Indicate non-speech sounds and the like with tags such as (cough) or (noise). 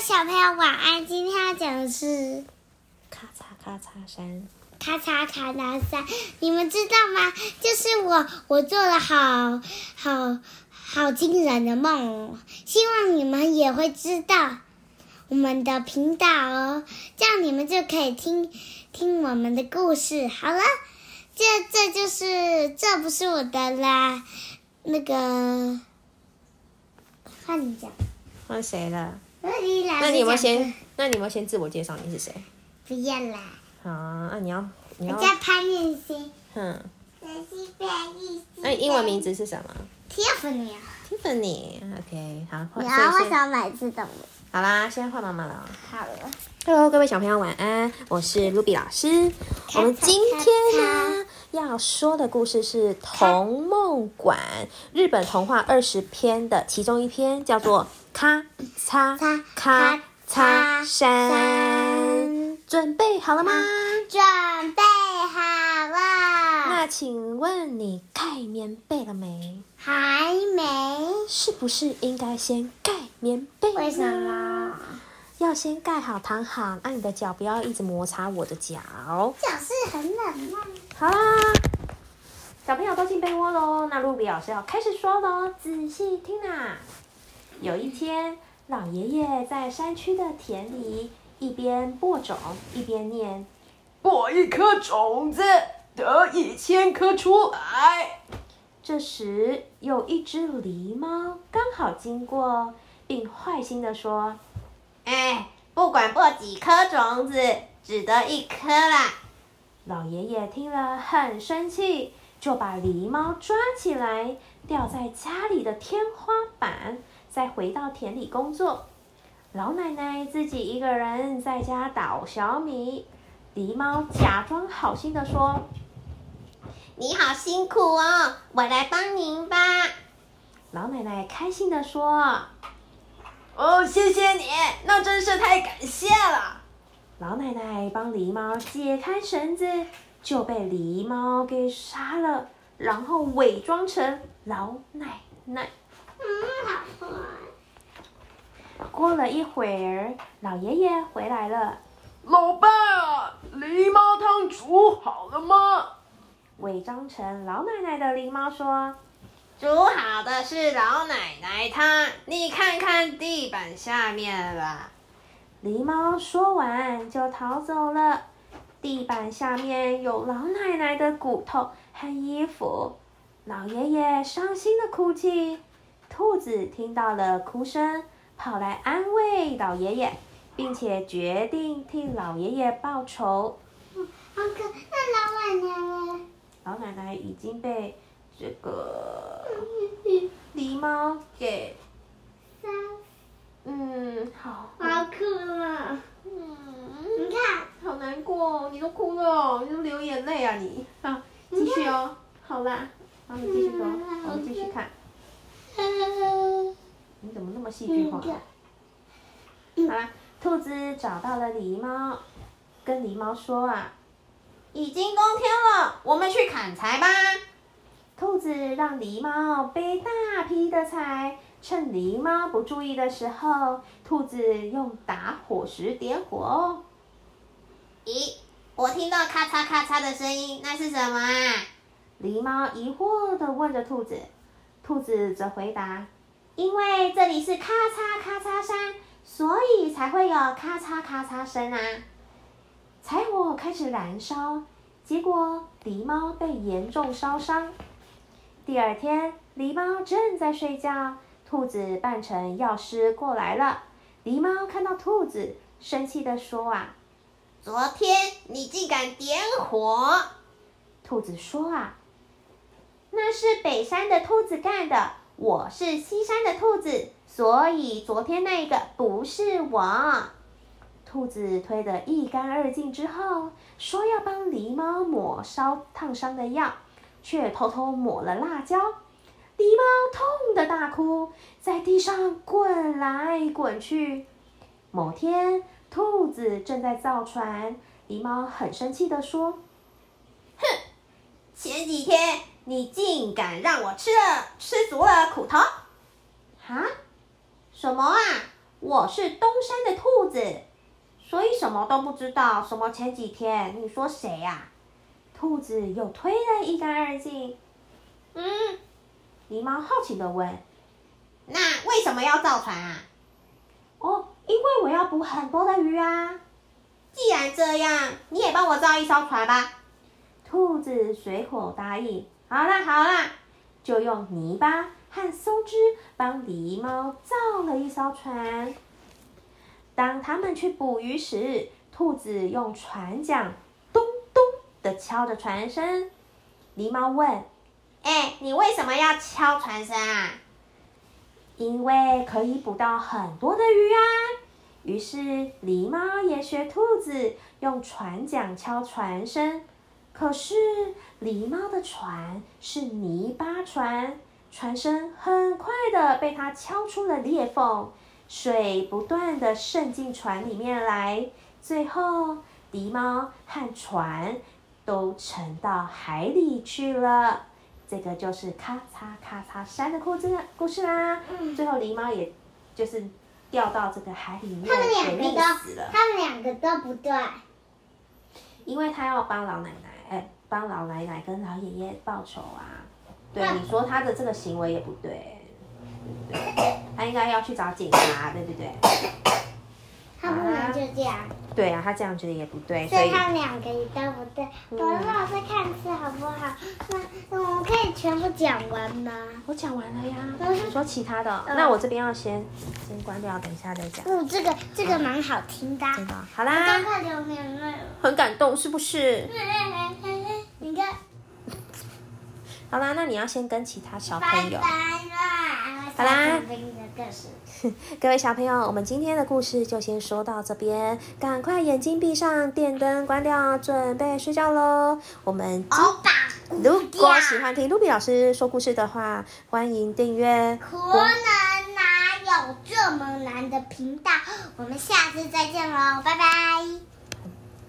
小朋友晚安。今天要讲的是咔嚓咔嚓山，咔嚓咔嚓山，你们知道吗？就是我，我做了好好好惊人的梦哦，希望你们也会知道我们的频道哦，这样你们就可以听听我们的故事。好了，这这就是这不是我的啦，那个换你讲。换谁了？那你老师那你有没有先？？那你有没有先自我介绍？你是谁？不要啦，好，那你要你要，我叫潘念心，哼，我是潘念心。那英文名字是什么 Tiffany。？Tiffany。OK，好，换然后所以先为什么每次都没？好啦，现在换妈妈了。好了，Hello，各位小朋友晚安，我是 Ruby 老师。我们今天呢要说的故事是《童梦馆》日本童话二十篇的其中一篇，叫做《咔嚓嚓咔咔嚓嚓山》。山准备好了吗？准备好了，那请问你盖棉被了没？还没？是不是应该先盖棉被？为什？么？要先盖好躺好，那你的脚不要一直摩擦我的脚。脚是很冷吗？好啦，小朋友都进被窝喽。那露比老师要开始说喽，仔细听啦。有一天，老爷爷在山区的田里一边播种，一边念播一颗种子，得一千颗出来。这时，有一只狸猫刚好经过，并坏心的说：“哎，不管播几颗种子，只得一颗啦。”老爷爷听了很生气，就把狸猫抓起来，吊在家里的天花板，再回到田里工作。老奶奶自己一个人在家捣小米。狸猫假装好心的说：“你好辛苦哦，我来帮您吧。”老奶奶开心的说哦，谢谢你，那真是太感谢了。：“老奶奶帮狸猫解开绳子，就被狸猫给杀了，然后伪装成老奶奶。”，过了一会儿，老爷爷回来了，老伴啊，狸猫汤煮好了吗？伪装成老奶奶的狸猫说煮好的是老奶奶汤，你看看地板下面吧。：“狸猫说完就逃走了。地板下面有老奶奶的骨头和衣服。老爷爷伤心的哭泣。兔子听到了哭声，跑来安慰老爷爷，并且决定替老爷爷报仇。好可，那老奶奶呢？老奶奶已经被这个 (laughs) 狸猫给，嗯，好，好哭了。嗯，你看，好难过，你都哭了，你都流眼泪啊你。啊，继续哦，好啦，好，你继续说，嗯我们继续看。嗯你怎么那么戏剧化？好啦，兔子找到了狸猫，跟狸猫说啊，已经冬天了，我们去砍柴吧。兔子让狸猫背大批的柴，趁狸猫不注意的时候，兔子用打火石点火哦。咦，我听到咔嚓咔嚓的声音，那是什么啊？狸猫疑惑地问着兔子，兔子则回答：“因为这里是咔嚓咔嚓山，所以才会有咔嚓咔嚓声啊。”柴火开始燃烧，结果狸猫被严重烧伤。第二天，狸猫正在睡觉，兔子扮成药师过来了。狸猫看到兔子，生气地说：“啊，昨天你竟敢点火！兔子说啊，那是北山的兔子干的，我是西山的兔子，所以昨天那个不是我。兔子推得一干二净之后，说要帮狸猫抹烧烫伤的药，却偷偷抹了辣椒。狸猫痛得大哭，在地上滚来滚去。某天，兔子正在造船，狸猫很生气地说。哼前几天你竟敢让我吃了吃足了苦头！哈，什么啊？我是东山的兔子，所以什么都不知道。什么前几天？你说谁呀、兔子又推得一干二净。嗯，狸猫好奇的问那为什么要造船啊？：“哦，因为我要捕很多的鱼啊。既然这样，你也帮我造一艘船吧。”兔子随口答应：“好啦，好啦。”就用泥巴和松枝帮狸猫造了一艘船。当他们去捕鱼时，兔子用船桨咚咚的敲着船身。狸猫问哎，你为什么要敲船身啊？：“因为可以捕到很多的鱼啊！”于是狸猫也学兔子用船桨敲船身。可是狸猫的船是泥巴船，船身很快的被它敲出了裂缝，水不断的渗进船里面来，最后狸猫和船都沉到海里去了。这个就是咔嚓咔嚓山的故事故事啦。嗯最后狸猫也就是掉到这个海里面，他们两个都死了。他们两个都不对。因为他要帮老奶奶，哎，帮老奶奶跟老爷爷报仇啊。对，你说他的这个行为也不对，对不对？他应该要去找警察，对不对？他不能就这样，对啊，他这样觉得也不对，所以他们两个也都不对。嗯我老师看字好不好？那那我们可以全部讲完吗？我讲完了呀。嗯你说其他的那我这边要先先关掉，等一下再讲。嗯，这个这个蛮好听的。真的，好赶啦，快流眼泪了。很感动是不是？(laughs) 你看，好啦，那你要先跟其他小朋友！好啦。(laughs) 各位小朋友，我们今天的故事就先说到这边，赶快眼睛闭上，电灯关掉，准备睡觉喽。我们如果喜欢听卢比老师说故事的话，欢迎订阅。可能哪有这么难的频道？我们下次再见喽，拜拜。